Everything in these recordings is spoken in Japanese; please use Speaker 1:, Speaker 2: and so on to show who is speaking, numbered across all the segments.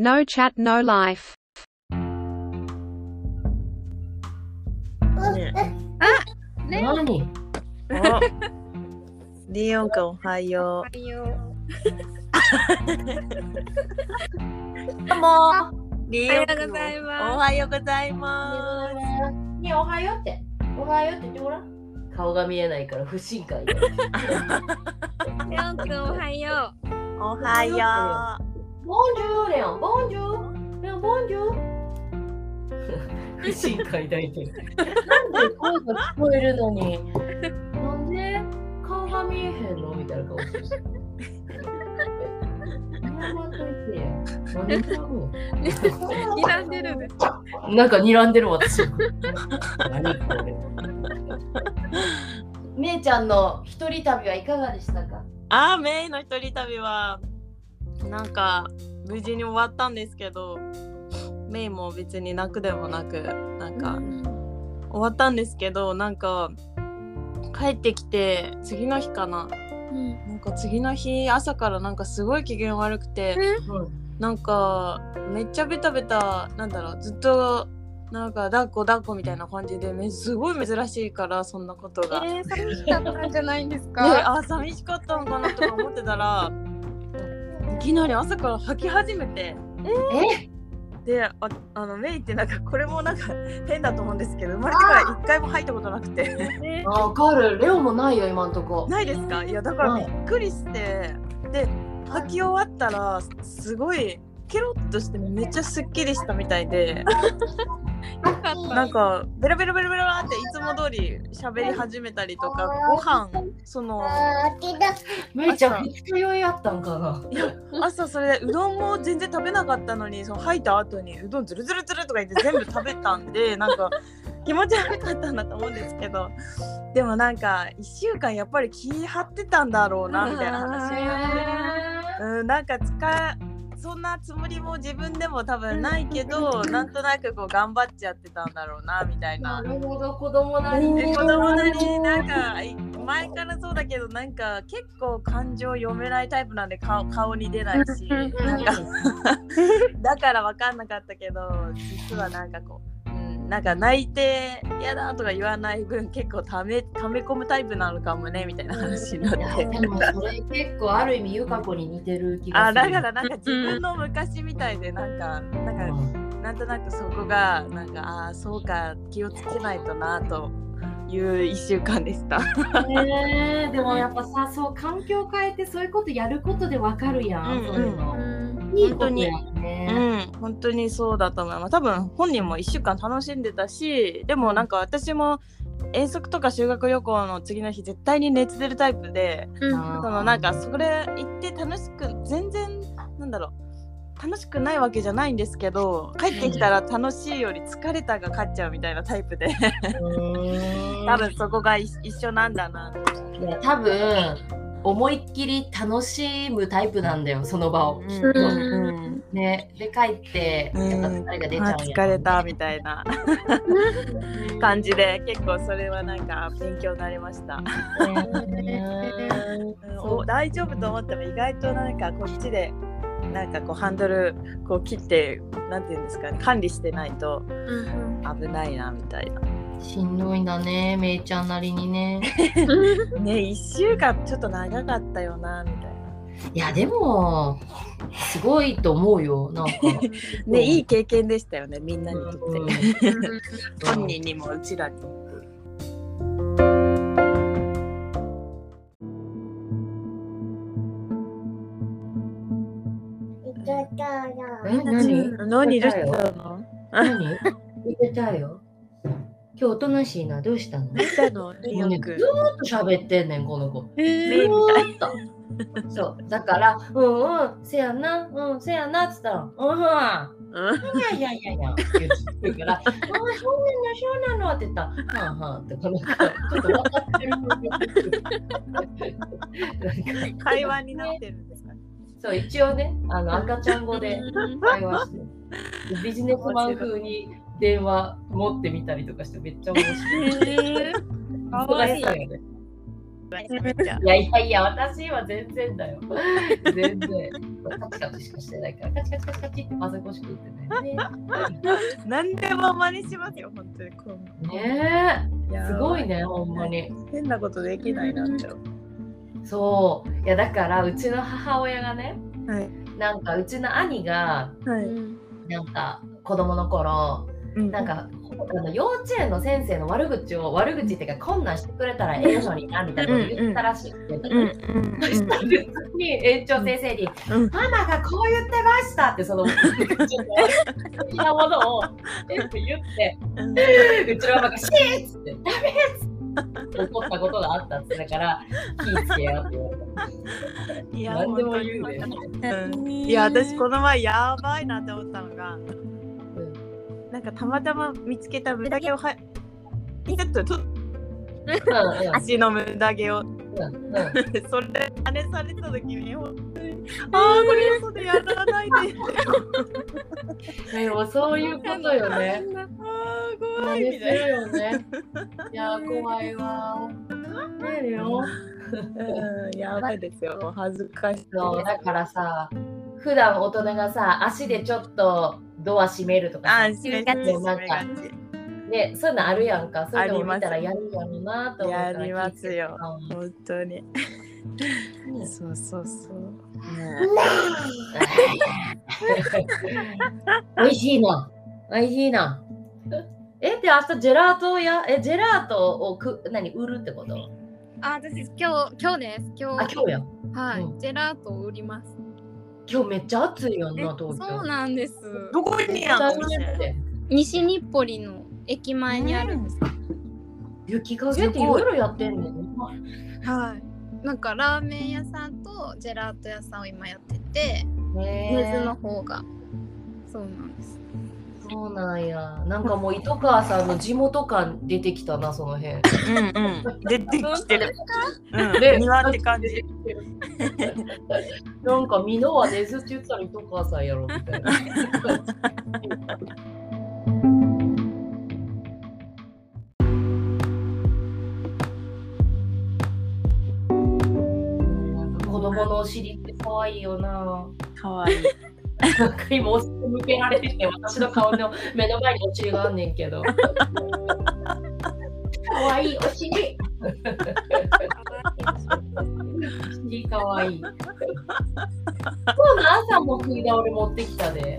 Speaker 1: No chat, no life.
Speaker 2: ね
Speaker 3: ね
Speaker 4: 何
Speaker 2: おリオンくんおはよ
Speaker 3: はいよ
Speaker 4: どうも
Speaker 2: う。リ
Speaker 3: おはようございます
Speaker 2: おはようございま
Speaker 4: ねおはようっておはようって言ってごらん顔が見えないから不信感よ
Speaker 3: レオンくんおはよ
Speaker 2: す。おはよ
Speaker 4: ボンジューレオンボンジューレオンボンジュー不信感抱いて。るなんで声が聞こえるのに。なんで顔が見えへんの？みたいな顔してる。
Speaker 3: 睨んでる
Speaker 4: なんか睨んでる私。何これ。めいちゃんの一人旅はいかがでしたか？
Speaker 2: あーメイの一人旅はなんか無事に終わったんですけどメイも別に泣くでもなくなんか終わったんですけどなんか帰ってきて次の日かな。なんか次の日朝からなんかすごい機嫌悪くてなんかめっちゃベタベタなんだろうずっとなんか抱っこ抱っこみたいな感じでめすごい珍しいからそんなことが。
Speaker 3: えー、寂しかったんじゃないんです
Speaker 2: で
Speaker 3: か
Speaker 2: あ寂しかったのかなとか思ってたらいきなり朝から吐き始めて。
Speaker 4: え、
Speaker 2: でああのメイってなんかこれもなんか変だと思うんですけど生まれてから一回も吐いたことなくて。
Speaker 4: わかる。レオもないよ、今んとこ。
Speaker 2: ないですか？いやだからびっくりして。で吐き終わったらすごいケロッとしてめっちゃすっきりしたみたいで
Speaker 3: よかった。
Speaker 2: なんかベラベラベラベラっていつも通り喋り始めたりとかご飯その
Speaker 4: めいちゃん、いやったんかな？
Speaker 2: 朝それでうどんも全然食べなかったのにその吐いた後にうどんズルズルズルとか言って全部食べたんで なんか気持ち悪かったんだと思うんですけど。でもなんか1週間やっぱり気張ってたんだろうなみたいな話になってうんなんか使そんなつもりも自分でも多分ないけどなんとなくこう頑張っちゃってたんだろうなみたいな。
Speaker 4: な。るほど、子供なり
Speaker 2: 子供なりになんかい前からそうだけどなんか結構感情読めないタイプなんで顔顔に出ないし。なんか だから分かんなかったけど実はなんかこう、うん、なんか泣いて嫌だとか言わない分結構ためため込むタイプなのかもねみたいな話になって。
Speaker 4: でもそれ結構ある意味ゆか子に似てる気がする。
Speaker 2: あだからなんか自分の昔みたいでなんかなんか
Speaker 4: うん
Speaker 2: なんとなくそこがなんかああそうか気をつけないとなという1週間でした。
Speaker 4: ねえでもやっぱさそう環境変えてそういうことやることでわかるやん、
Speaker 2: うんうん
Speaker 4: そういうの、
Speaker 3: うん
Speaker 4: いいことやね、
Speaker 2: うん、本当にそうだと思います。多分本人も1週間楽しんでたし、でもなんか私も遠足とか修学旅行の次の日絶対に熱出るタイプで、
Speaker 3: うん。
Speaker 2: そのなんかそれ行って楽しく全然なんだろう。楽しくないわけじゃないんですけど帰ってきたら楽しいより疲れたが勝っちゃうみたいなタイプで。多分そこがい一緒なんだな
Speaker 4: 多分思いっきり楽しむタイプなんだよその場を、
Speaker 2: うん。
Speaker 3: うん。
Speaker 4: ね。で帰ってやっぱ疲れが出ちゃ
Speaker 2: あ
Speaker 4: うん。や
Speaker 2: 疲れたみたいな。感じで結構それはなんか勉強になりました。大丈夫と思っても意外となんかこっちでなんかこうハンドルこう切ってなんていうんですかね管理してないと危ないなみたいな。
Speaker 4: しんどいんだねめいちゃんなりにね。
Speaker 2: ね1週間ちょっと長かったよなみたいな。
Speaker 4: いやでもすごいと思うよなんか。
Speaker 2: ねいい経験でしたよねみんなにとって。
Speaker 4: うん。
Speaker 2: 本人にもうちらに。
Speaker 4: え何？
Speaker 2: 何？どうしたの？
Speaker 4: 何？言ってたよ今日おとなしいなどうしたの？
Speaker 2: たの
Speaker 4: もうねずーっと喋ってんねんこの子。
Speaker 2: メイ
Speaker 4: ずーっと。そう。だからうんうんせやなうんせやなっつったらうん。いやいやいやいやって言うから、ああ、そうなの、そうなの？って言ったら、はあはあって、この子、ちょっと分かってる。なんか
Speaker 2: 会話になってるんですかね。
Speaker 4: そう、一応ね、あの赤ちゃん語で会話して、ビジネスマン風に電話持ってみたりとかして、めっちゃ面白い。
Speaker 3: かわいい
Speaker 4: いやいやいや、私は全然だよ。全然。カチカチしかしてないから、カチカチカチカチってパソコンしか打ってない。
Speaker 2: 何でも真似しますよ、本当に。
Speaker 4: ねえ、
Speaker 2: や
Speaker 4: すごいね、ほんまに。
Speaker 2: 変なことできないなって。
Speaker 4: そう。いや、だから、うちの母親がね、
Speaker 2: はい。
Speaker 4: なんか、うちの兄が、
Speaker 2: はい。
Speaker 4: なんか、子供の頃、なんか、あの幼稚園の先生の悪口を悪口っていうかこんなんしてくれたらええのになみたいなこと言ったらしいそしたら普通に園長先生に「
Speaker 2: うん
Speaker 4: ママがこう言ってました」ってそのちょっと的なものを全部言って
Speaker 2: う
Speaker 4: ちのママが「シーッ!」つって「ダメ!」っつって怒ったことがあったってだから気ぃつけようって言われた。
Speaker 2: いや
Speaker 4: 何でも言うね。
Speaker 2: うんいや私この前やばいなって思ったのが、なんかたまたま見つけたムダ毛をはピタッとと。足のムダ毛を。それ真似された時に本当にああこれ嘘でやらないで
Speaker 4: でもそういうことよね。
Speaker 2: ああ怖いみたい
Speaker 4: るよね。いやー怖いわ。ねえよ。
Speaker 2: な、うん、やばいですよ。恥ずかしい。
Speaker 4: そうだからさ、普段大人がさ、足でちょっとドア閉めるとかさ。
Speaker 2: あめがち
Speaker 4: でもなんかそういうのあるやんか。そういうのを見たらやるやろうなと思うから
Speaker 2: やりますよ。本当に。
Speaker 4: うん。
Speaker 2: そうそうそう、
Speaker 4: 美味しいな。美味しいな。え、で、明日ジェラートや、え、ジェラートをく、何、売るってこと？
Speaker 3: あ、私今日今日です。今
Speaker 4: あ、
Speaker 3: 日
Speaker 4: 今日や。
Speaker 3: はい、
Speaker 4: うん。
Speaker 3: ジェラートを売ります。
Speaker 4: 今日めっちゃ暑いやん
Speaker 3: え
Speaker 4: な、東京。
Speaker 3: そうなんです。
Speaker 2: どこにあるの？
Speaker 3: 西日暮里の駅前にあるんです。
Speaker 4: 雪かげっていろいろやってんねん。
Speaker 3: はい。なんかラーメン屋さんとジェラート屋さんを今やってて、
Speaker 4: ね
Speaker 3: 根津の方がそうなんです。
Speaker 4: そうなんや。なんかもう糸川さんの地元感出てきたな、その辺。
Speaker 2: うんうん出てきてる、うん、
Speaker 4: ね
Speaker 2: 庭って感じ
Speaker 4: なんか、美濃は根津って言ったら糸川さんやろみたいな。子供のお尻って可愛いよな。
Speaker 2: かわいい
Speaker 4: なんか今お尻向けられてて私の顔の目の前にお尻があんねんけど。可愛いお尻。お尻可愛い。今日の朝も食い倒れ持ってきたで。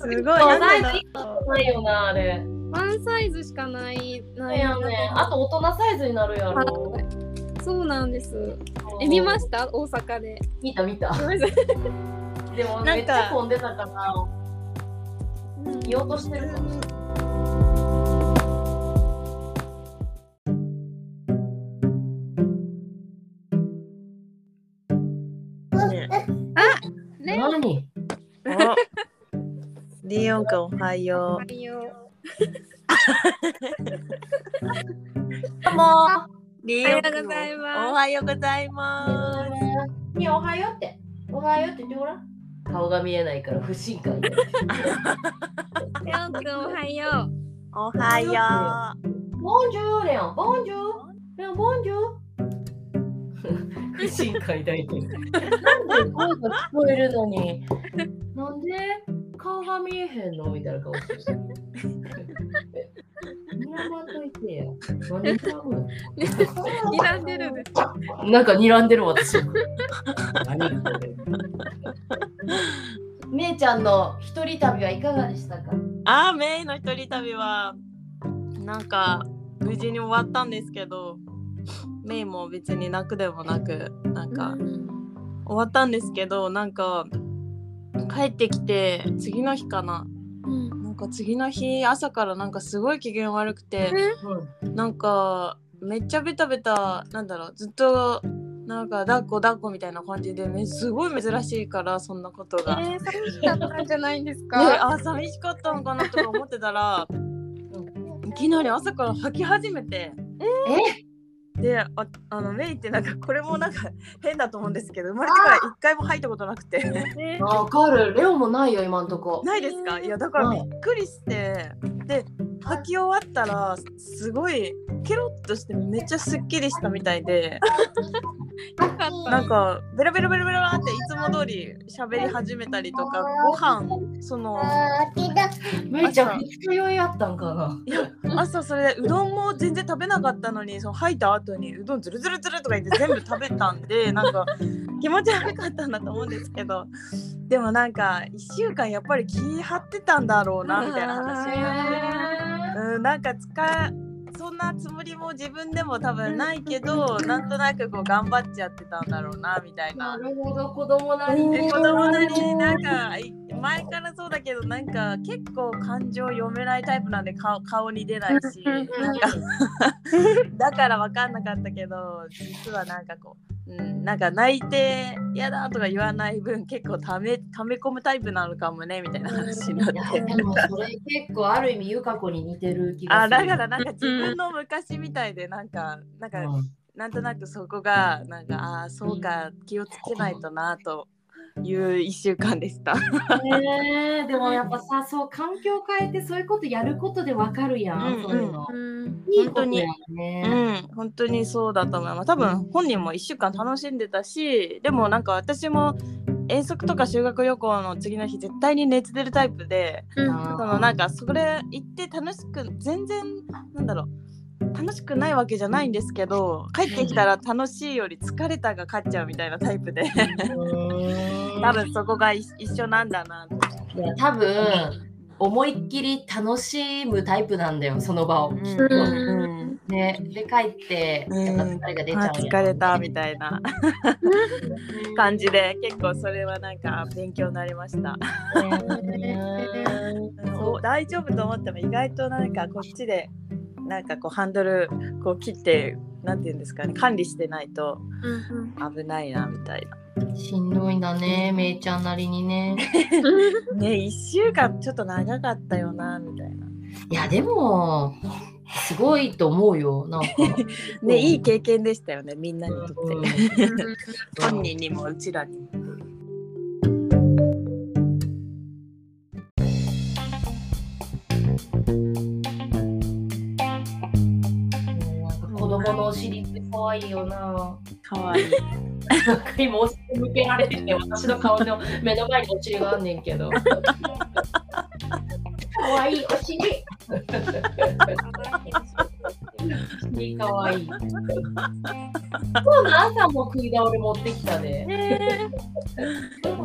Speaker 2: すごい
Speaker 4: サイズ
Speaker 2: だ
Speaker 4: 一個ないよなあれ。
Speaker 3: ワンサイズしかないない
Speaker 4: やね。あと大人サイズになるやろ。
Speaker 3: そうなんです。え見ました？大阪で。
Speaker 4: 見た見た。でも
Speaker 2: なんか。
Speaker 4: めっちゃ混んでたから言おうとしてるかも。しれない。何
Speaker 2: オンくんおはよ
Speaker 4: う。も
Speaker 2: うリ
Speaker 3: おはようございます。
Speaker 2: おはようございます。
Speaker 4: ねおはようって。おはようって言ってごらん。顔が見えないから不信感。
Speaker 3: レオンくんおはよ
Speaker 2: おはよ
Speaker 4: ボンジューレオン、ボンジュー。レオン、ボンジュー。不信感抱いてる。なんで声が聞こえるのに。なんで顔が見えへんの？みたいな顔してる。にらまんと。
Speaker 3: 睨 んでる。
Speaker 4: なんか睨んでる私。何言ってる？めいちゃんの一人旅はいかがでしたか？
Speaker 2: あーメイの一人旅はなんか無事に終わったんですけどメイも別に泣くでもなくなんか終わったんですけどなんか帰ってきて次の日かなか次の日朝からなんかすごい機嫌悪くて
Speaker 4: うん。
Speaker 2: なんかめっちゃベタベタなんだろうずっとなんか抱っこ抱っこみたいな感じでめすごい珍しいからそんなことが。
Speaker 3: えー、寂しかったんじゃないんです
Speaker 2: で
Speaker 3: か。
Speaker 2: あ寂しかったのかなとか思ってたらいきなり朝から吐き始めてでああのメイってなんかこれもなんか 変だと思うんですけど生まれてから一回も吐いたことなくて。
Speaker 3: ね。
Speaker 4: あわかる。レオもないよ、今んとこ。
Speaker 2: ないですか？いやだからびっくりして。で履き終わったらすごいケロッとしてめっちゃすっきりしたみたいで
Speaker 3: よかった
Speaker 2: なんかベラベラベラベラっていつも通り喋り始めたりとかご飯その
Speaker 4: めいちゃん二日酔いやったんかな。
Speaker 2: 朝それでうどんも全然食べなかったのにその吐いた後にうどんズルズルズルとか言って全部食べたんでなんか気持ち悪かったんだと思うんですけどでもなんか1週間やっぱり気張ってたんだろうなみたいな話になって。うん、なんか使そんなつもりも自分でも多分ないけどなんとなくこう頑張っちゃってたんだろうなみたいな
Speaker 4: な。るほど、子供なりに。
Speaker 2: で子供なりになんかい前からそうだけどなんか結構感情読めないタイプなんで顔顔に出ないしなんか だから分かんなかったけど実はなんかこう、うん、なんか泣いて嫌だとか言わない分結構ためため込むタイプなのかもねみたいな話になって。
Speaker 4: でもそれ結構ある意味ゆか子に似てる気がする。
Speaker 2: あだからなんか自分の昔みたいでなんかなんか
Speaker 4: うん
Speaker 2: なんとなくそこがなんかああそうか気をつけないとなという一週間でした。
Speaker 4: ねえでもやっぱさそう環境変えてそういうことやることでわかるやん、
Speaker 2: うんうん
Speaker 4: そういうの。
Speaker 3: うん
Speaker 4: いいことやね。
Speaker 2: うん、本当にそうだと思います。多分本人も1週間楽しんでたし、でもなんか私も遠足とか修学旅行の次の日絶対に熱出るタイプで、
Speaker 3: うん
Speaker 4: あ
Speaker 2: そのなんかそれ行って楽しく全然なんだろう。楽しくないわけじゃないんですけど帰ってきたら楽しいより疲れたが勝っちゃうみたいなタイプで。
Speaker 4: ー
Speaker 2: 多分そこが一一緒なんだなと
Speaker 4: いや多分思いっきり楽しむタイプなんだよその場を。
Speaker 2: うん。
Speaker 3: うん。
Speaker 4: ね、で帰ってやっぱ疲れが出ちゃ
Speaker 2: あ
Speaker 4: う
Speaker 2: 疲れたみたいな。感じで結構それはなんか勉強になりました。そう大丈夫と思っても意外となんかこっちでなんかこうハンドルこう切ってなんていうんですかね管理してないと
Speaker 3: うん
Speaker 2: 危ないなみたい
Speaker 4: しんどいんだねめいちゃんなりにね。
Speaker 2: な。ね1週間ちょっと長かったよなみたいな。
Speaker 4: いやでもすごいと思うよなんか。
Speaker 2: ねいい経験でしたよねみんなにとって。
Speaker 4: うん
Speaker 2: 本人にもうちらにも。
Speaker 4: のお尻って可愛いよな。
Speaker 2: かわいい。
Speaker 4: なんか今お尻向けられてて私の顔の目の前にお尻があんねんけど。可愛いお尻。可愛い。今日の朝も食い倒れ持ってきたで。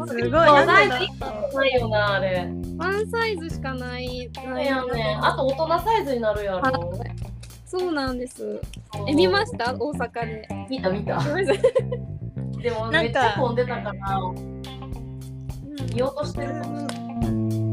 Speaker 2: すごい。
Speaker 4: サイ
Speaker 2: で
Speaker 4: ズ1個ないよなあれ。
Speaker 3: ワンサイズしかない。
Speaker 4: そうやね。あと大人サイズになるやろ。
Speaker 3: そうなんです。え、見ました？大阪で。
Speaker 4: 見た見た。でもめっちゃ混んでたから見ようとしてるかもしれない。